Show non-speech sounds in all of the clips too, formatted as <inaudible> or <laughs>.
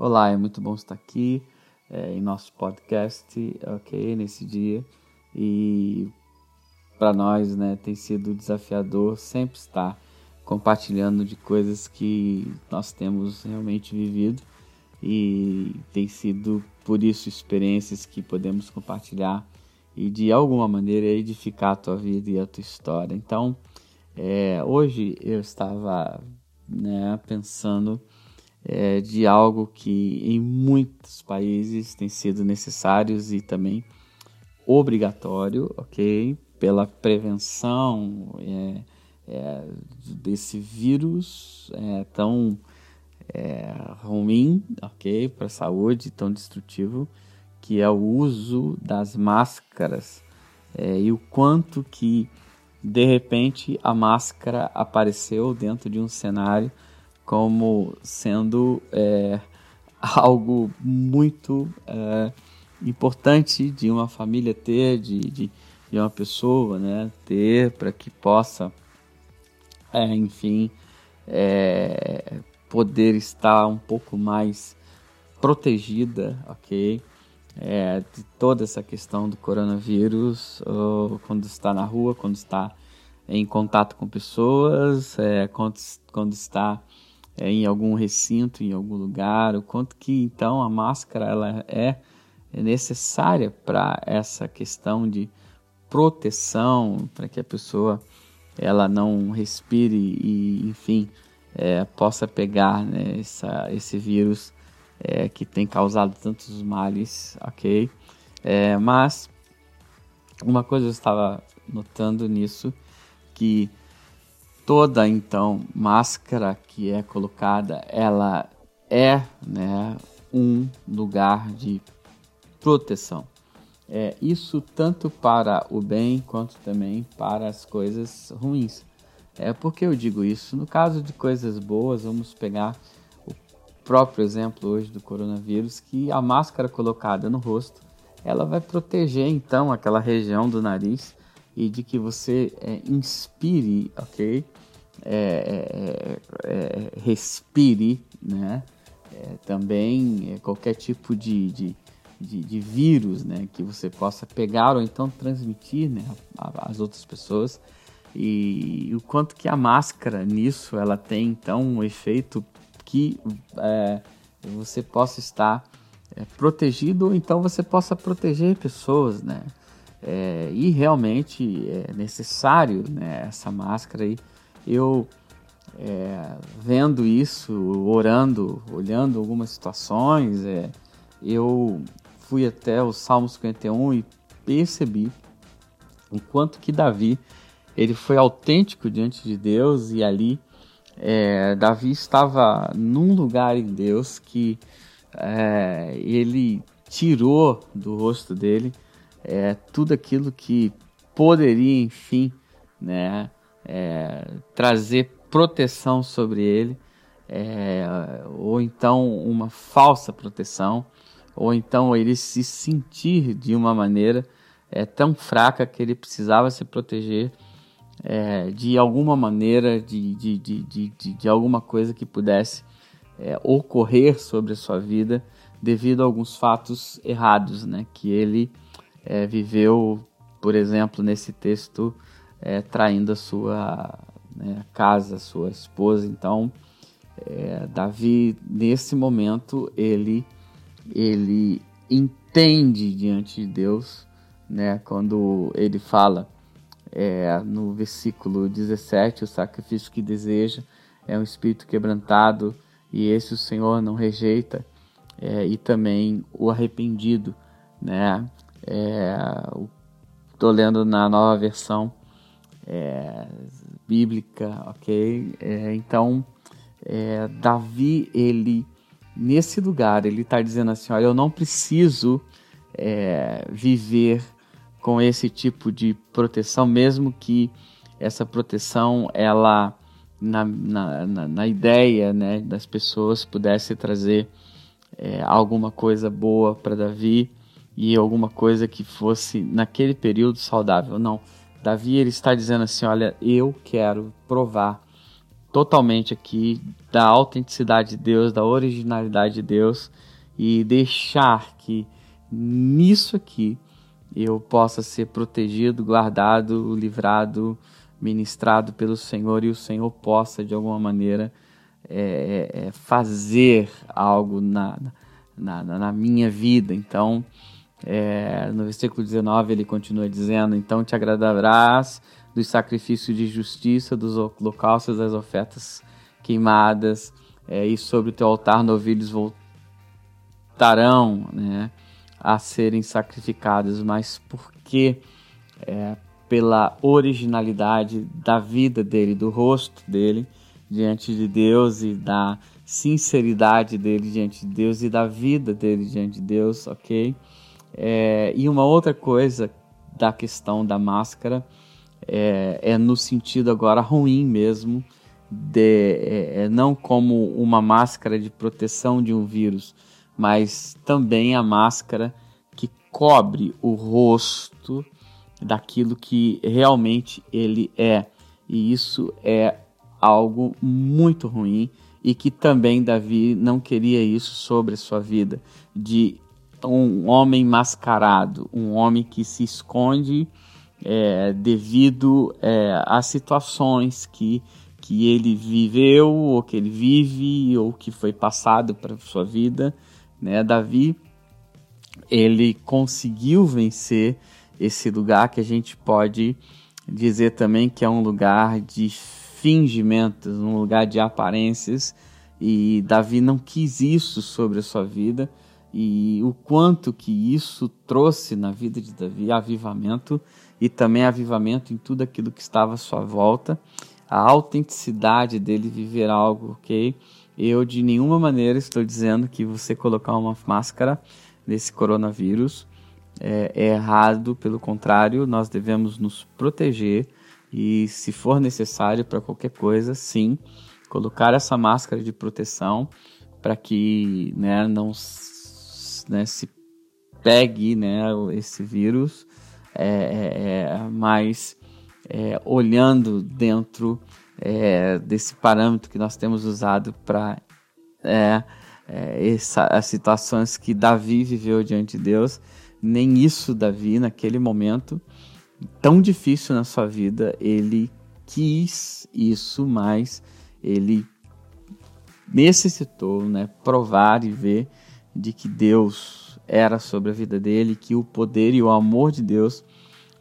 Olá, é muito bom estar aqui é, em nosso podcast, ok, nesse dia. E para nós, né, tem sido desafiador sempre estar compartilhando de coisas que nós temos realmente vivido e tem sido por isso experiências que podemos compartilhar e de alguma maneira edificar a tua vida e a tua história. Então, é, hoje eu estava né, pensando é, de algo que em muitos países tem sido necessários e também obrigatório, ok? Pela prevenção é, é, desse vírus é, tão é, ruim, ok? Para a saúde, tão destrutivo, que é o uso das máscaras é, e o quanto que de repente a máscara apareceu dentro de um cenário como sendo é, <laughs> algo muito é, importante de uma família ter, de, de, de uma pessoa né, ter, para que possa, é, enfim, é, poder estar um pouco mais protegida, ok? É, de toda essa questão do coronavírus, quando está na rua, quando está em contato com pessoas, é, quando, quando está é, em algum recinto, em algum lugar, o quanto que então a máscara ela é necessária para essa questão de proteção, para que a pessoa ela não respire e, enfim, é, possa pegar né, essa, esse vírus é, que tem causado tantos males, ok? É, mas uma coisa eu estava notando nisso, que toda então máscara que é colocada, ela é né, um lugar de proteção. É, isso tanto para o bem quanto também para as coisas ruins. É porque eu digo isso. No caso de coisas boas, vamos pegar o próprio exemplo hoje do coronavírus, que a máscara colocada no rosto, ela vai proteger então aquela região do nariz e de que você é, inspire, ok? É, é, é, respire, né? É, também é, qualquer tipo de, de, de, de, vírus, né? Que você possa pegar ou então transmitir, né? Às outras pessoas e, o quanto que a máscara nisso ela tem então um efeito que você possa estar protegido ou então você possa proteger pessoas, né? É, e realmente é necessário né, essa máscara aí. Eu é, vendo isso, orando, olhando algumas situações, é, eu fui até o Salmo 51 e percebi o quanto que Davi ele foi autêntico diante de Deus e ali é, Davi estava num lugar em Deus que é, ele tirou do rosto dele é, tudo aquilo que poderia, enfim, né, é, trazer proteção sobre ele, é, ou então uma falsa proteção, ou então ele se sentir de uma maneira é, tão fraca que ele precisava se proteger é, de alguma maneira, de, de, de, de, de alguma coisa que pudesse é, ocorrer sobre a sua vida devido a alguns fatos errados né, que ele é, viveu, por exemplo, nesse texto é, traindo a sua né, casa, sua esposa. Então, é, Davi, nesse momento, ele, ele entende diante de Deus, né, quando ele fala é, no versículo 17: o sacrifício que deseja é um espírito quebrantado, e esse o Senhor não rejeita, é, e também o arrependido, né? Estou é, lendo na nova versão é, bíblica, ok? É, então, é, Davi, ele, nesse lugar, ele está dizendo assim, olha, eu não preciso é, viver com esse tipo de proteção, mesmo que essa proteção, ela, na, na, na, ideia né, das pessoas, pudesse trazer alguma coisa boa para Davi e alguma coisa que fosse, naquele período, saudável. Não, Davi ele está dizendo assim: olha, eu quero provar totalmente aqui da autenticidade de Deus, da originalidade de Deus e deixar que nisso aqui eu possa ser protegido, guardado, livrado, ministrado pelo Senhor e o Senhor possa de alguma maneira é, é, é fazer algo na, na, na, minha vida. Então, é, no versículo 19 ele continua dizendo: Então te agradarás dos sacrifícios de justiça, dos holocaustos, das ofertas queimadas, é, e sobre o teu altar novilhos voltarão né, a serem sacrificados, mas porque é, pela originalidade da vida dele, do rosto dele diante de Deus e da sinceridade dele diante de Deus e da vida dele diante de Deus, ok? É, e uma outra coisa da questão da máscara é, é no sentido agora ruim mesmo, de, é, é, não como uma máscara de proteção de um vírus, mas também a máscara que cobre o rosto daquilo que realmente ele é. E isso é algo muito ruim e que também Davi não queria isso sobre a sua vida, de um homem mascarado, um homem que se esconde é, devido é, a situações que, que ele viveu, ou que ele vive, ou que foi passado para sua vida. Né? Davi, ele conseguiu vencer esse lugar que a gente pode dizer também que é um lugar de fingimentos, um lugar de aparências, e Davi não quis isso sobre a sua vida, e o quanto que isso trouxe na vida de Davi avivamento e também avivamento em tudo aquilo que estava à sua volta, a autenticidade dele viver algo, ok? Eu de nenhuma maneira estou dizendo que você colocar uma máscara nesse coronavírus é, é errado, pelo contrário, nós devemos nos proteger e, se for necessário para qualquer coisa, sim, colocar essa máscara de proteção para que né, não né, se pegue né, esse vírus é, é, é, mas é, olhando dentro é, desse parâmetro que nós temos usado para é, as situações que Davi viveu diante de Deus, nem isso Davi naquele momento tão difícil na sua vida ele quis isso, mas ele necessitou, né, provar e ver de que Deus era sobre a vida dele, que o poder e o amor de Deus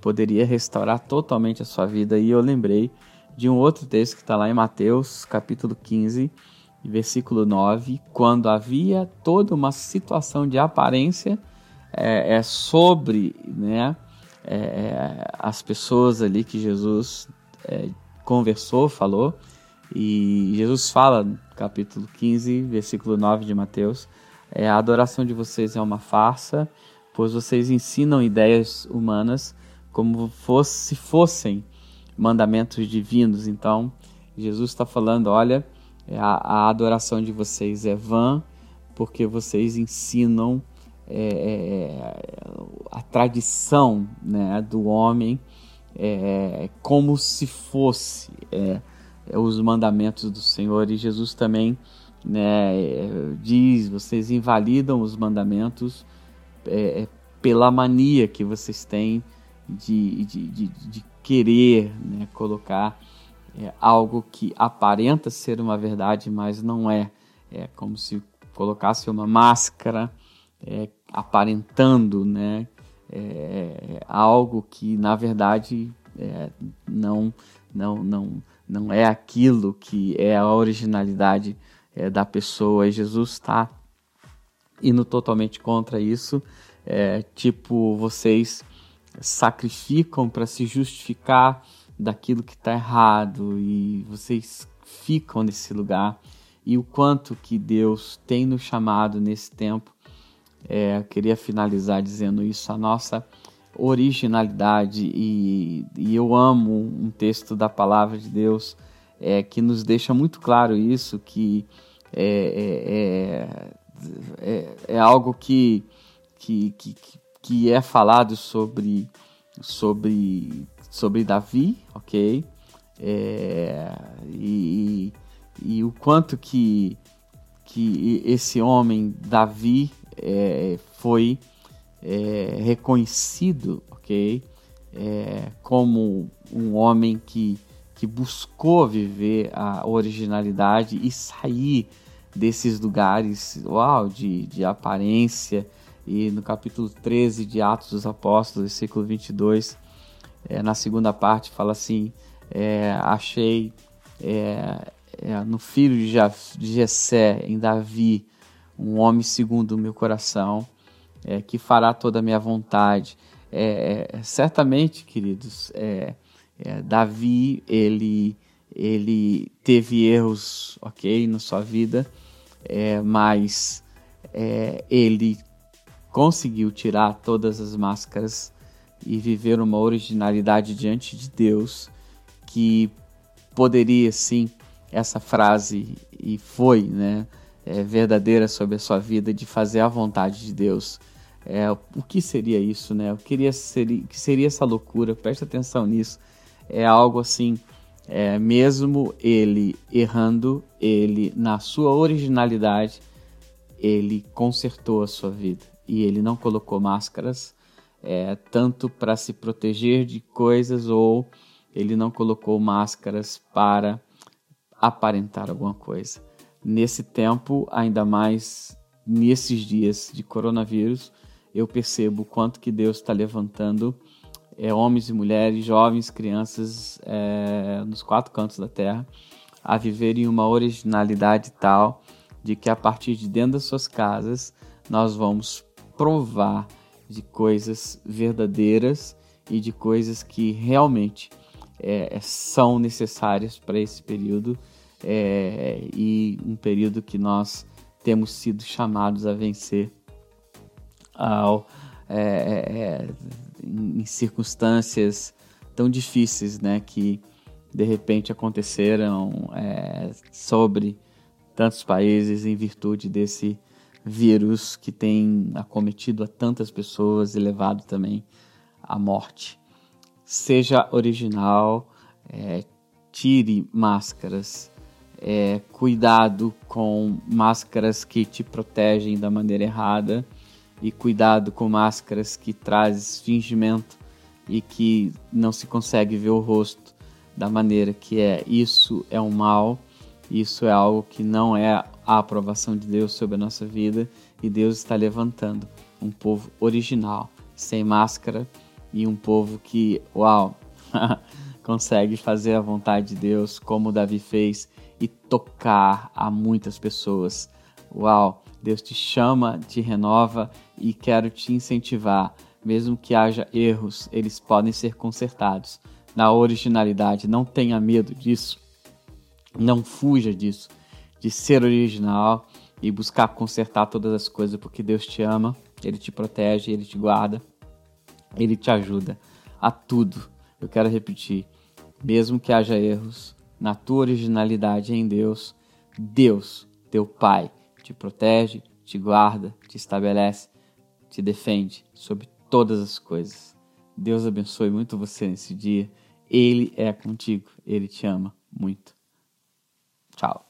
poderia restaurar totalmente a sua vida. E eu lembrei de um outro texto que está lá em Mateus, capítulo 15, versículo 9, quando havia toda uma situação de aparência é, é sobre né, é, é as pessoas ali que Jesus é, conversou, falou, e Jesus fala, capítulo 15, versículo 9 de Mateus, é, a adoração de vocês é uma farsa, pois vocês ensinam ideias humanas como fosse, se fossem mandamentos divinos. Então, Jesus está falando: olha, é, a, a, adoração de vocês é vã, porque vocês ensinam é, é, a tradição né, do homem é, como se fosse é, os mandamentos do Senhor. E Jesus também né, diz: vocês invalidam os mandamentos é, é, pela mania que vocês têm de, de, de, de querer né, colocar é, algo que aparenta ser uma verdade, mas não é. É como se colocasse uma máscara é, aparentando né, é, algo que na verdade é, não, não, não, não é aquilo que é a originalidade é, da pessoa e Jesus está indo totalmente contra isso. É, tipo, vocês sacrificam para se justificar daquilo que está errado e vocês ficam nesse lugar. E o quanto que Deus tem nos chamado nesse tempo. É, eu queria finalizar dizendo isso, a nossa originalidade e, e eu amo um texto da palavra de Deus é, que nos deixa muito claro isso, que é, é, é, é algo que, que, que, que é falado sobre, sobre, sobre Davi, ok? é, e, e, o quanto que, que esse homem, Davi, é, foi é, reconhecido, ok? É, como um homem que, que buscou viver a originalidade e sair desses lugares uau, de, de aparência. E no capítulo 13 de Atos dos Apóstolos, versículo 22, é, na segunda parte, fala assim: é, Achei é, no filho de, de Jessé, em Davi, um homem segundo o meu coração, que fará toda a minha vontade. Certamente, queridos, é, é, Davi ele ele teve erros, ok, na sua vida, mas ele conseguiu tirar todas as máscaras e viver uma originalidade diante de Deus que poderia sim essa frase e foi, né? é, verdadeira sobre a sua vida, de fazer a vontade de Deus. É, o que seria isso, né? O que seria, que seria essa loucura? Preste atenção nisso. É algo assim, é, mesmo ele errando, ele na sua originalidade, ele consertou a sua vida. E ele não colocou máscaras, é, tanto para se proteger de coisas ou ele não colocou máscaras para aparentar alguma coisa. Nesse tempo, ainda mais nesses dias de coronavírus, eu percebo quanto que Deus está levantando é, homens e mulheres, jovens, crianças é, nos quatro cantos da terra a viverem uma originalidade tal de que a partir de dentro das suas casas nós vamos provar de coisas verdadeiras e de coisas que realmente é, são necessárias para esse período é, e um período que nós temos sido chamados a vencer ao, é, em circunstâncias tão difíceis né, que de repente aconteceram é, sobre tantos países em virtude desse vírus que tem acometido a tantas pessoas e levado também à morte. Seja original, é, tire máscaras, é, cuidado com máscaras que te protegem da maneira errada e cuidado com máscaras que trazem fingimento e que não se consegue ver o rosto da maneira que é. Isso é um mal, isso é algo que não é a aprovação de Deus sobre a nossa vida e Deus está levantando um povo original, sem máscara e um povo que, uau, <laughs> consegue fazer a vontade de Deus como Davi fez e tocar a muitas pessoas. Uau, Deus te chama, te renova e quero te incentivar. Mesmo que haja erros, eles podem ser consertados. Na originalidade, não tenha medo disso. Não fuja disso, de ser original e buscar consertar todas as coisas, porque Deus te ama, Ele te protege, Ele te guarda, Ele te ajuda a tudo. Eu quero repetir: mesmo que haja erros, na tua originalidade em Deus, Deus, teu Pai, te protege, te guarda, te estabelece, te defende sobre todas as coisas. Deus abençoe muito você nesse dia. Ele é contigo, ele te ama muito. Tchau.